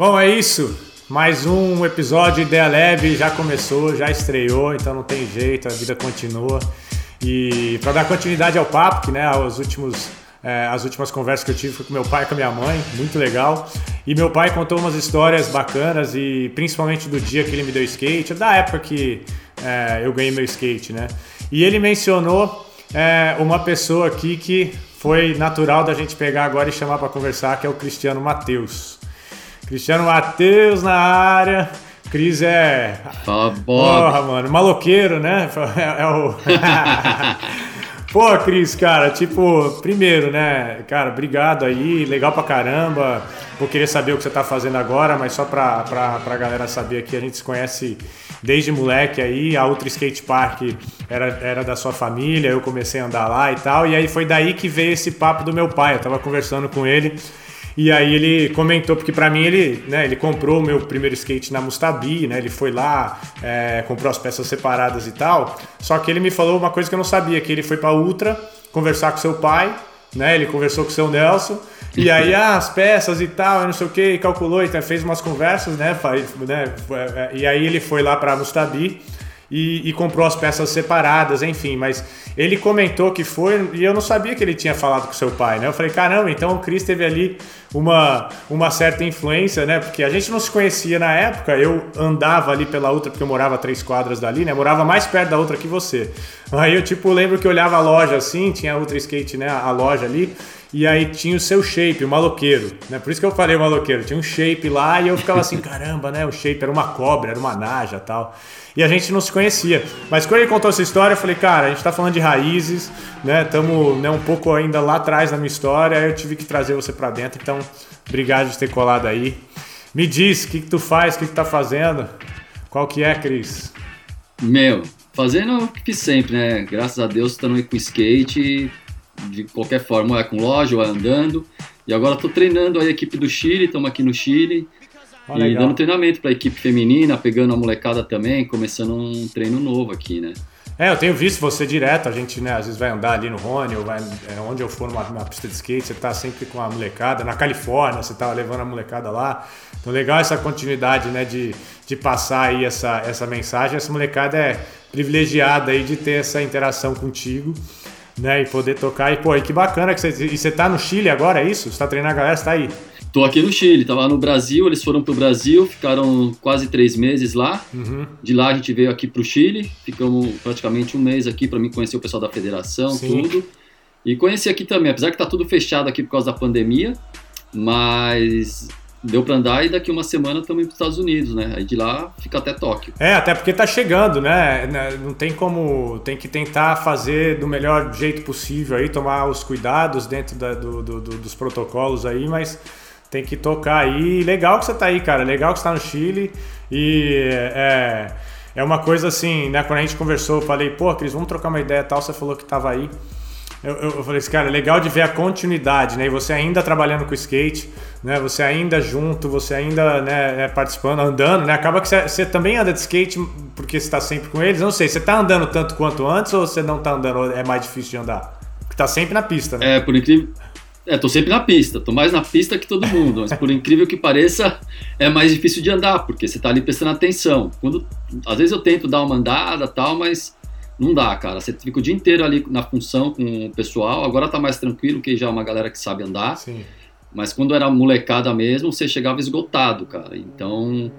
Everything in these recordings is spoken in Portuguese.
Bom, é isso. Mais um episódio Ideia Leve já começou, já estreou, então não tem jeito, a vida continua. E para dar continuidade ao papo, que né, aos últimos as últimas conversas que eu tive foi com meu pai e com a minha mãe, muito legal. E meu pai contou umas histórias bacanas e principalmente do dia que ele me deu skate, da época que é, eu ganhei meu skate, né? E ele mencionou é, uma pessoa aqui que foi natural da gente pegar agora e chamar para conversar, que é o Cristiano Matheus. Cristiano Matheus na área. Cris é. Fala, Bob. Porra, mano, maloqueiro, né? É, é o. Pô, Cris, cara, tipo, primeiro, né, cara, obrigado aí, legal pra caramba. Vou querer saber o que você tá fazendo agora, mas só pra, pra, pra galera saber aqui, a gente se conhece desde moleque aí, a Ultra Skate Park era, era da sua família, eu comecei a andar lá e tal, e aí foi daí que veio esse papo do meu pai. Eu tava conversando com ele e aí ele comentou, porque para mim ele, né, ele comprou o meu primeiro skate na Mustabi, né? Ele foi lá, é, comprou as peças separadas e tal. Só que ele me falou uma coisa que eu não sabia, que ele foi para Ultra conversar com seu pai, né? Ele conversou com o seu Nelson. E aí, ah, as peças e tal, não sei o que, calculou, então fez umas conversas, né? né é, e aí ele foi lá para Mustabi e, e, comprou as peças separadas, enfim. Mas ele comentou que foi e eu não sabia que ele tinha falado com seu pai, né? Eu falei, caramba, então o Cris teve ali uma, uma certa influência, né? Porque a gente não se conhecia na época. Eu andava ali pela outra porque eu morava três quadras dali, né? Eu morava mais perto da outra que você. Aí eu tipo lembro que eu olhava a loja assim, tinha a Ultra Skate, né? A loja ali. E aí tinha o seu shape, o maloqueiro, né? Por isso que eu falei o maloqueiro. Tinha um shape lá e eu ficava assim, caramba, né? O shape era uma cobra, era uma naja tal. E a gente não se conhecia. Mas quando ele contou essa história, eu falei, cara, a gente tá falando de raízes, né? Estamos né, um pouco ainda lá atrás na minha história. Eu tive que trazer você para dentro. Então, obrigado de ter colado aí. Me diz, o que, que tu faz, o que, que tá fazendo? Qual que é, Cris? Meu, fazendo o que sempre, né? Graças a Deus, estando aí com skate, de qualquer forma, ou é com loja, ou é andando. E agora estou treinando a equipe do Chile, estamos aqui no Chile. Oh, e legal. dando treinamento para a equipe feminina, pegando a molecada também, começando um treino novo aqui, né? É, eu tenho visto você direto, a gente, né, às vezes vai andar ali no Rony, ou vai, é, onde eu for numa, numa, pista de skate, você tá sempre com a molecada, na Califórnia, você tá levando a molecada lá. Então legal essa continuidade, né, de, de passar aí essa, essa mensagem. Essa molecada é privilegiada aí de ter essa interação contigo né? E poder tocar. E, pô, e que bacana que você. E você tá no Chile agora, é isso? Você tá treinando a galera, você tá aí? Tô aqui no Chile, tava no Brasil, eles foram pro Brasil, ficaram quase três meses lá. Uhum. De lá a gente veio aqui pro Chile, ficamos praticamente um mês aqui para mim conhecer o pessoal da federação, Sim. tudo. E conhecer aqui também, apesar que tá tudo fechado aqui por causa da pandemia, mas deu para andar e daqui uma semana também para os Estados Unidos, né? Aí de lá fica até Tóquio. É, até porque tá chegando, né? né? Não tem como, tem que tentar fazer do melhor jeito possível aí, tomar os cuidados dentro da, do, do, dos protocolos aí, mas tem que tocar aí. Legal que você tá aí, cara. Legal que você tá no Chile e é, é uma coisa assim, né? Quando a gente conversou, eu falei, pô, Cris, vamos trocar uma ideia tal. Você falou que tava aí. Eu, eu, falei assim, cara, legal de ver a continuidade, né? E você ainda trabalhando com skate, né? Você ainda junto, você ainda né, é, participando, andando, né? Acaba que você, você também anda de skate porque você está sempre com eles. Não sei, você está andando tanto quanto antes ou você não está andando, é mais difícil de andar? Porque tá sempre na pista, né? É, por incrível... É, tô sempre na pista, tô mais na pista que todo mundo, mas por incrível que pareça, é mais difícil de andar, porque você tá ali prestando atenção. Quando, às vezes eu tento dar uma andada tal, mas não dá, cara. Você fica o dia inteiro ali na função com o pessoal. Agora tá mais tranquilo, que já é uma galera que sabe andar. Sim. Mas quando era molecada mesmo, você chegava esgotado, cara. Então.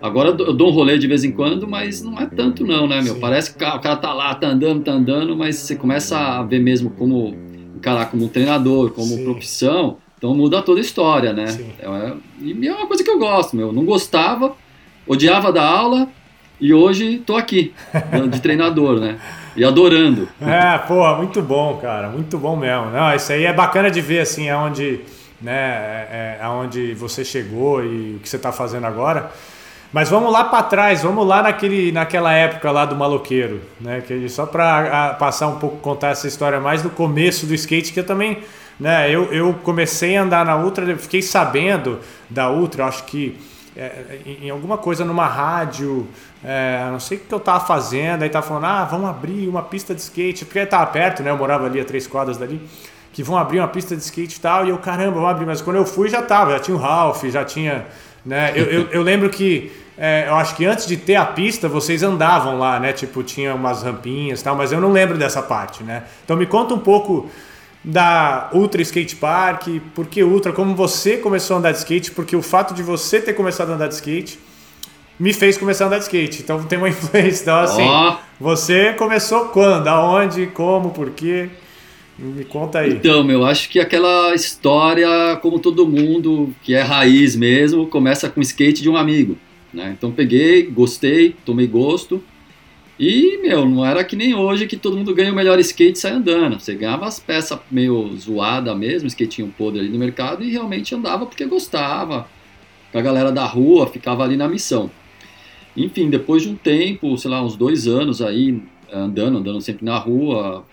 Agora eu dou um rolê de vez em quando, mas não é tanto não, né, meu? Sim. Parece que o cara tá lá, tá andando, tá andando, mas você começa a ver mesmo como encarar como um treinador, como Sim. profissão, então muda toda a história, né? É, e é uma coisa que eu gosto, meu. Não gostava, odiava da aula, e hoje tô aqui, de treinador, né? E adorando. É, pô, muito bom, cara, muito bom mesmo. Não, isso aí é bacana de ver, assim, aonde, né, é, é aonde você chegou e o que você está fazendo agora. Mas vamos lá para trás, vamos lá naquele, naquela época lá do maloqueiro, né? Que só para passar um pouco, contar essa história mais do começo do skate, que eu também, né? Eu, eu comecei a andar na Ultra, fiquei sabendo da Ultra, acho que é, em alguma coisa numa rádio, é, não sei o que eu tava fazendo, aí tava falando, ah, vamos abrir uma pista de skate, porque tava perto, né? Eu morava ali a três quadras dali, que vão abrir uma pista de skate e tal, e eu, caramba, vamos abrir, mas quando eu fui já tava, já tinha o Ralph, já tinha, né? Eu, eu, eu lembro que, é, eu acho que antes de ter a pista, vocês andavam lá, né? Tipo, tinha umas rampinhas e tal, mas eu não lembro dessa parte, né? Então me conta um pouco da Ultra Skate Park, por que Ultra, como você começou a andar de skate, porque o fato de você ter começado a andar de skate me fez começar a andar de skate. Então tem uma influência. Então, assim, oh. você começou quando? Aonde? Como? Por quê? Me conta aí. Então, meu, acho que aquela história, como todo mundo, que é raiz mesmo, começa com skate de um amigo. Né? Então peguei, gostei, tomei gosto. E, meu, não era que nem hoje que todo mundo ganha o melhor skate e sai andando. Você ganhava as peças meio zoada mesmo, skatinho podre ali no mercado e realmente andava porque gostava. Com a galera da rua, ficava ali na missão. Enfim, depois de um tempo, sei lá, uns dois anos aí, andando, andando sempre na rua,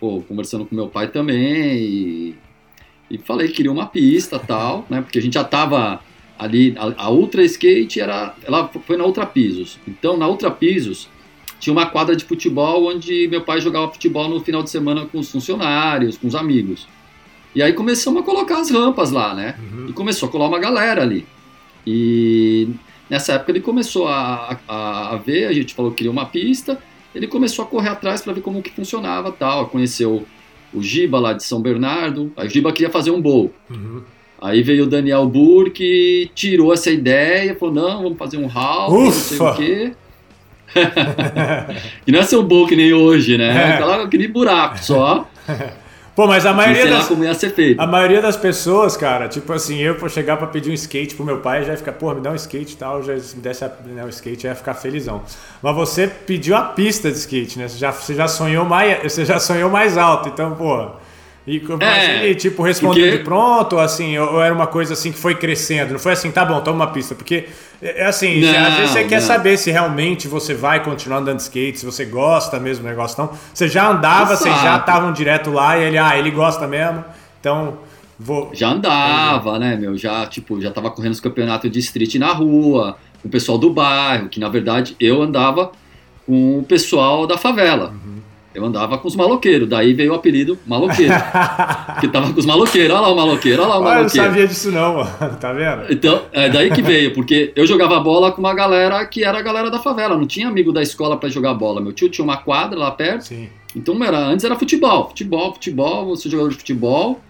pô, conversando com meu pai também e, e falei que queria uma pista tal, né? Porque a gente já tava ali, a, a Ultra Skate era, ela foi na Ultra Pisos. Então, na Ultra Pisos, tinha uma quadra de futebol onde meu pai jogava futebol no final de semana com os funcionários, com os amigos. E aí começamos a colocar as rampas lá, né? Uhum. E começou a colar uma galera ali. E nessa época ele começou a, a, a, ver, a gente falou que queria uma pista, ele começou a correr atrás para ver como que funcionava tal. Conheceu o Giba lá de São Bernardo, a Giba queria fazer um bowl. Uhum. Aí veio o Daniel Burke, tirou essa ideia, falou: não, vamos fazer um hall, não sei o quê. e não é ser um bom que nem hoje, né? É. Aquela, aquele buraco só. Pô, mas a maioria das como ia ser feito. A maioria das pessoas, cara, tipo assim, eu for chegar para pedir um skate pro meu pai, já ia ficar, pô, me dá um skate e tal, já me desse né, o skate, já ia ficar felizão. Mas você pediu a pista de skate, né? Você já, você já sonhou mais, você já sonhou mais alto, então, pô, e é, ele, tipo, respondeu porque... de pronto, assim, ou era uma coisa assim que foi crescendo? Não foi assim, tá bom, toma uma pista. Porque, é, é assim, não, às vezes você não. quer saber se realmente você vai continuar andando de skate, se você gosta mesmo do negócio. Então, você já andava, Exato. vocês já estavam direto lá e ele, ah, ele gosta mesmo, então vou. Já andava, né, meu? Já, tipo, já tava correndo os campeonatos de street na rua, com o pessoal do bairro, que na verdade eu andava com o pessoal da favela. Uhum. Eu andava com os maloqueiros, daí veio o apelido maloqueiro. que tava com os maloqueiros, olha lá o maloqueiro, olha lá o maloqueiro. Eu não sabia disso não, mano. tá vendo? Então, é daí que veio, porque eu jogava bola com uma galera que era a galera da favela, não tinha amigo da escola para jogar bola. Meu tio tinha uma quadra lá perto. Sim. Então era, antes era futebol, futebol, futebol, você jogador de futebol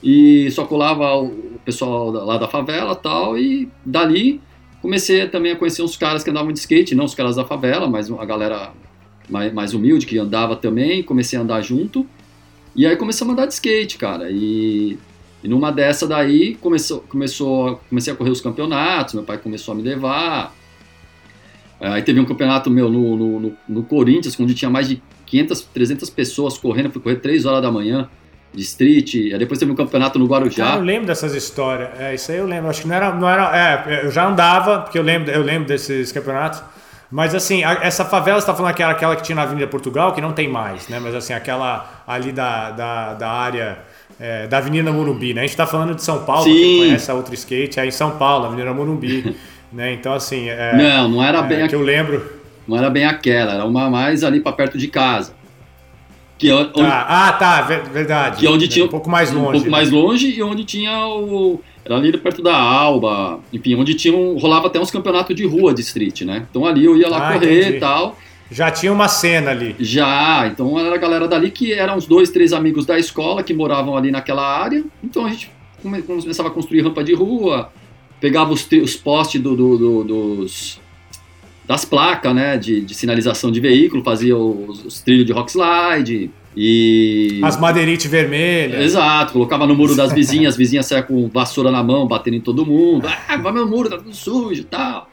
e só colava o pessoal lá da favela tal e dali comecei também a conhecer uns caras que andavam de skate, não os caras da favela, mas a galera mais, mais humilde, que andava também, comecei a andar junto. E aí começamos a andar de skate, cara. E, e numa dessa daí começou, começou, comecei a correr os campeonatos, meu pai começou a me levar. Aí teve um campeonato meu no, no, no, no Corinthians, onde tinha mais de 500, 300 pessoas correndo, fui correr 3 horas da manhã de street. Aí depois teve um campeonato no Guarujá. eu lembro dessas histórias. É, isso aí eu lembro. Acho que não era. Não era é, eu já andava, porque eu lembro, eu lembro desses campeonatos. Mas assim, a, essa favela, você está falando aquela, aquela que tinha na Avenida Portugal, que não tem mais, né? Mas assim, aquela ali da, da, da área é, da Avenida Morumbi, né? A gente está falando de São Paulo, Sim. conhece a outra skate, é em São Paulo, Avenida Morumbi. né? Então assim. É, não, não era é, bem. Que eu lembro. Não era bem aquela, era uma mais ali para perto de casa. Que é onde, tá. Ah, tá, verdade. Que é onde tinha um pouco mais longe. Um pouco né? mais longe e onde tinha o era ali perto da Alba, enfim, onde tinha um, rolava até uns campeonatos de rua de street, né? Então ali eu ia lá ah, correr e tal. Já tinha uma cena ali. Já, então era a galera dali que eram uns dois, três amigos da escola que moravam ali naquela área. Então a gente começava a construir rampa de rua, pegava os, os postes do, do, do, dos, das placas, né, de, de, sinalização de veículo, fazia os, os trilhos de rock slide, e... As madeirites vermelhas. Exato, colocava no muro das vizinhas, as vizinhas saiam com vassoura na mão, batendo em todo mundo. Ah, vai meu muro, tá tudo sujo e tal.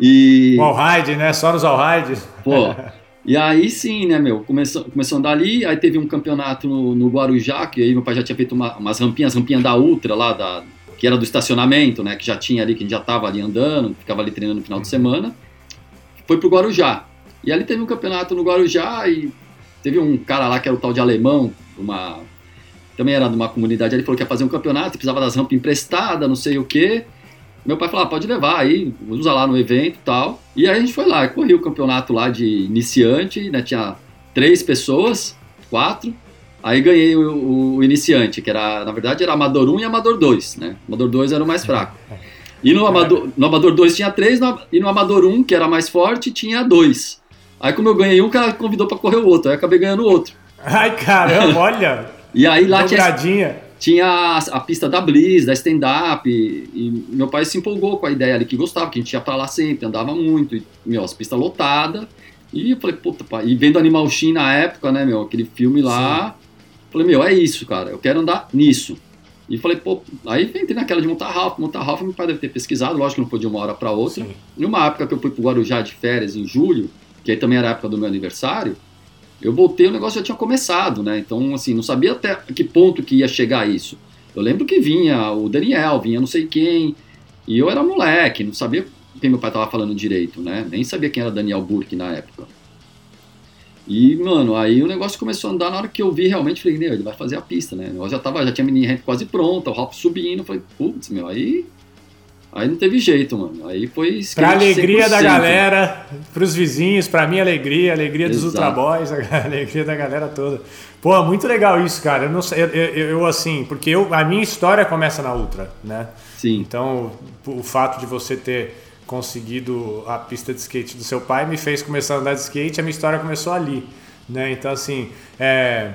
E... O né? Só nos Alride. Pô, e aí sim, né, meu, começou, começou a andar ali, aí teve um campeonato no, no Guarujá, que aí meu pai já tinha feito uma, umas rampinhas, rampinhas da Ultra lá, da, que era do estacionamento, né, que já tinha ali, que a gente já tava ali andando, ficava ali treinando no final de semana. Foi pro Guarujá. E ali teve um campeonato no Guarujá e Teve um cara lá que era o tal de alemão, uma, também era de uma comunidade, ele falou que ia fazer um campeonato, precisava das rampas emprestadas, não sei o quê. Meu pai falou, ah, pode levar aí, usa lá no evento e tal. E aí a gente foi lá, corri o campeonato lá de iniciante, né? Tinha três pessoas, quatro. Aí ganhei o, o, iniciante, que era, na verdade, era Amador 1 e Amador 2, né? Amador 2 era o mais fraco. E no Amador, no Amador 2 tinha três, no, e no Amador 1, que era mais forte, tinha dois. Aí como eu ganhei um, o cara convidou para correr o outro, aí acabei ganhando o outro. Ai, caramba, olha! e aí lá tinha, tinha a, a, pista da Bliss, da stand-up, e, e, meu pai se empolgou com a ideia ali, que gostava, que a gente ia pra lá sempre, andava muito, e, meu, as pistas lotadas. E eu falei, puta, pai, e vendo Animal Shin na época, né, meu, aquele filme lá, Sim. Falei, meu, é isso, cara, eu quero andar nisso. E falei, pô, aí entrei naquela de montar Ralph. Montar Ralph, meu pai deve ter pesquisado, lógico que não foi de uma hora para outra. Sim. Numa época que eu fui pro Guarujá de férias, em julho, que aí também era a época do meu aniversário, eu voltei, o negócio já tinha começado, né? Então, assim, não sabia até que ponto que ia chegar isso. Eu lembro que vinha o Daniel, vinha não sei quem, e eu era moleque, não sabia quem meu pai tava falando direito, né? Nem sabia quem era Daniel Burke na época. E, mano, aí o negócio começou a andar na hora que eu vi realmente, falei, meu, ele vai fazer a pista, né? Eu já, tava, já tinha a mini quase pronta, o hop subindo, falei, putz, meu, aí Aí não teve jeito, mano. Aí foi. Pra alegria 100%. da galera, pros vizinhos, pra minha alegria, alegria dos Ultra Boys, a alegria da galera toda. Pô, muito legal isso, cara. Eu não sei, eu, eu, eu, assim, porque eu, a minha história começa na Ultra, né? Sim. Então, o fato de você ter conseguido a pista de skate do seu pai me fez começar a andar de skate, a minha história começou ali, né? Então, assim, é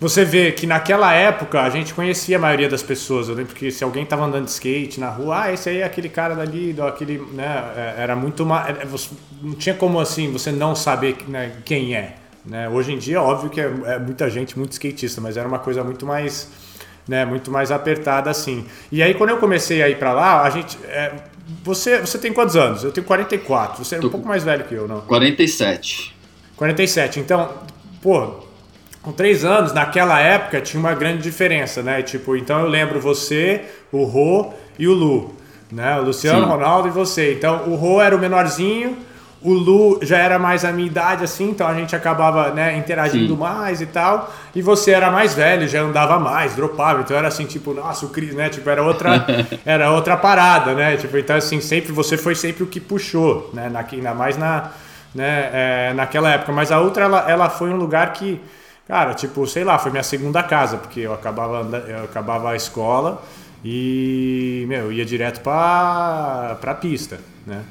você vê que naquela época a gente conhecia a maioria das pessoas. Eu lembro que se alguém tava andando de skate na rua, ah, esse aí é aquele cara dali, aquele, né? É, era muito mais. É, não tinha como assim você não saber né, quem é. Né? Hoje em dia, óbvio que é, é, muita gente, muito skatista, mas era uma coisa muito mais, né, muito mais apertada assim. E aí quando eu comecei a ir para lá, a gente, é, você, você tem quantos anos? Eu tenho 44. Você é um pouco mais velho que eu, não? 47. 47. Então, pô, com três anos, naquela época tinha uma grande diferença, né? Tipo, então eu lembro você, o Rô e o Lu, né? O Luciano, Sim. Ronaldo e você. Então o Rô era o menorzinho, o Lu já era mais a minha idade, assim, então a gente acabava né, interagindo Sim. mais e tal. E você era mais velho, já andava mais, dropava. Então era assim, tipo, nossa, o Cris, né? Tipo, era outra, era outra parada, né? Tipo, então assim, sempre você foi sempre o que puxou, né? Na, ainda mais na, né, é, naquela época. Mas a outra, ela, ela foi um lugar que Cara, tipo, sei lá, foi minha segunda casa, porque eu acabava, eu acabava a escola e, meu, ia direto pra, pra pista, né?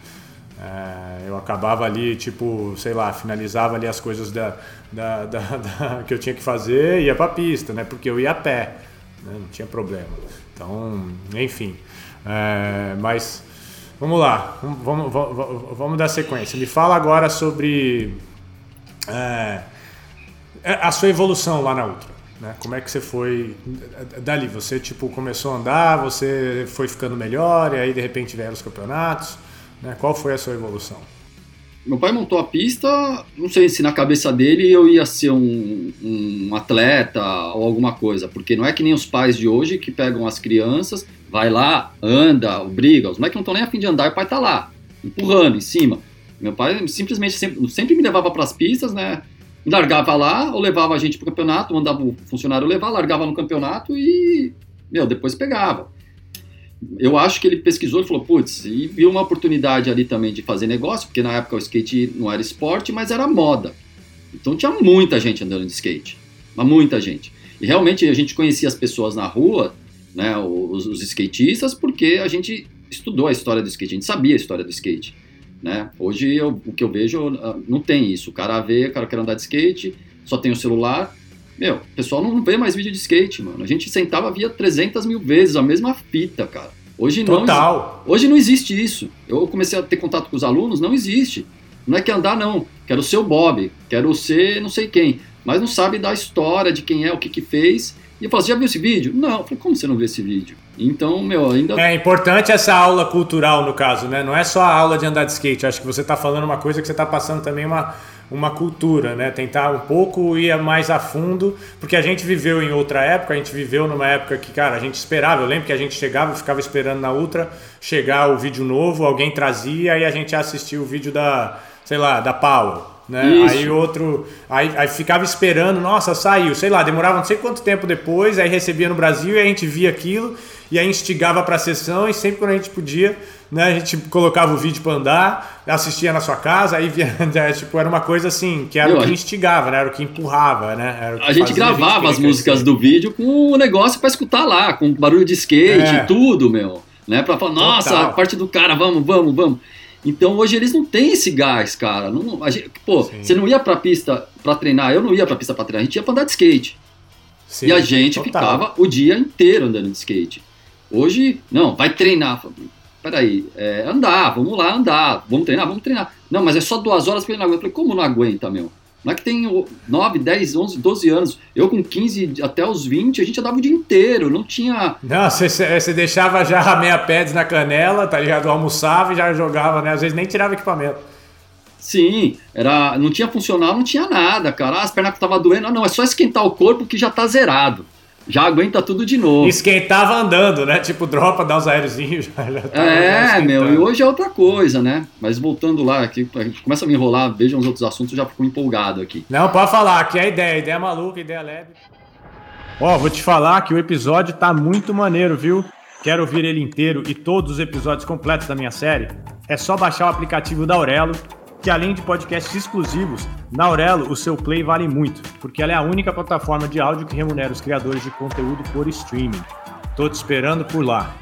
É, eu acabava ali, tipo, sei lá, finalizava ali as coisas da, da, da, da que eu tinha que fazer e ia pra pista, né? Porque eu ia a pé, né? não tinha problema. Então, enfim. É, mas, vamos lá, vamos, vamos, vamos dar sequência. Me fala agora sobre... É, é, a sua evolução lá na Ultra. Né? Como é que você foi dali? Você tipo começou a andar, você foi ficando melhor e aí de repente vieram os campeonatos. Né? Qual foi a sua evolução? Meu pai montou a pista, não sei se na cabeça dele eu ia ser um, um atleta ou alguma coisa, porque não é que nem os pais de hoje que pegam as crianças, vai lá, anda, briga. Os moleques não estão nem afim de andar e o pai tá lá, empurrando em cima. Meu pai simplesmente sempre, sempre me levava para as pistas, né? largava lá, ou levava a gente pro campeonato, mandava o funcionário levar, largava no campeonato e, meu, depois pegava. Eu acho que ele pesquisou e falou, putz, e viu uma oportunidade ali também de fazer negócio, porque na época o skate não era esporte, mas era moda. Então tinha muita gente andando de skate, mas muita gente. E realmente a gente conhecia as pessoas na rua, né, os, os skatistas, porque a gente estudou a história do skate, a gente sabia a história do skate. Né? Hoje eu, o que eu vejo ah, não tem isso. O cara vê, o cara quer andar de skate, só tem o celular. Meu, o pessoal não vê mais vídeo de skate, mano. A gente sentava via 300 mil vezes a mesma fita, cara. Hoje não, Total. hoje não existe isso. Eu comecei a ter contato com os alunos, não existe. Não é que andar, não. Quero ser o Bob, quero ser não sei quem. Mas não sabe da história de quem é, o que que fez. E eu falo, você já viu esse vídeo? Não. Eu falei, como você não viu esse vídeo? Então, meu, ainda. É importante essa aula cultural, no caso, né? Não é só a aula de andar de skate. acho que você está falando uma coisa que você está passando também uma, uma cultura, né? Tentar um pouco ir mais a fundo, porque a gente viveu em outra época, a gente viveu numa época que, cara, a gente esperava. Eu lembro que a gente chegava ficava esperando na Ultra chegar o vídeo novo, alguém trazia e a gente assistia o vídeo da, sei lá, da Power. Né? Aí outro. Aí, aí ficava esperando, nossa, saiu, sei lá, demorava não sei quanto tempo depois, aí recebia no Brasil e a gente via aquilo. e aí instigava para a sessão e sempre quando a gente podia, né, a gente colocava o vídeo para andar, assistia na sua casa, aí via, né, tipo, era uma coisa assim, que era Meu, o que instigava, né, era o que empurrava, né? a gente gravava a as músicas do vídeo com o negócio para escutar lá, com barulho de skate é. e tudo, meu, né, para falar, nossa, Total. a parte do cara, vamos, vamos, vamos. Então hoje eles não têm esse gás, cara. Não, gente, pô, Sim. você não ia pra pista pra treinar, eu não ia pra pista pra treinar, a gente ia pra andar de skate. Sim, e a gente total. ficava o dia inteiro andando de skate. Hoje, não, vai treinar. Peraí, é, andar, vamos lá andar, vamos treinar, vamos treinar. Não, mas é só duas horas porque ele não aguenta. Eu falei, como não aguenta, meu? Não é que tem 9, 10, 11, 12 anos. Eu com 15 até os 20, a gente andava o dia inteiro, não tinha. Não, você deixava já a meia pads na canela, tá ligado? Almoçava e já jogava, né? Às vezes nem tirava equipamento. Sim, era, não tinha funcional, não tinha nada, cara. Ah, as pernas que tava doendo, não, não, é só esquentar o corpo que já tá zerado já aguenta tudo de novo. Esquentava andando, né? Tipo, dropa, dá uns aéreozinhos. Já, já é, meu, e hoje é outra coisa, né? Mas voltando lá, aqui, a gente começa a me enrolar, vejam os outros assuntos, já fico empolgado aqui. Não, pode falar, aqui é a ideia, ideia maluca, ideia leve. Ó, vou te falar que o episódio tá muito maneiro, viu? Quero ouvir ele inteiro e todos os episódios completos da minha série? É só baixar o aplicativo da Aurelo que além de podcasts exclusivos, na Aurelo o seu play vale muito, porque ela é a única plataforma de áudio que remunera os criadores de conteúdo por streaming. Tô te esperando por lá.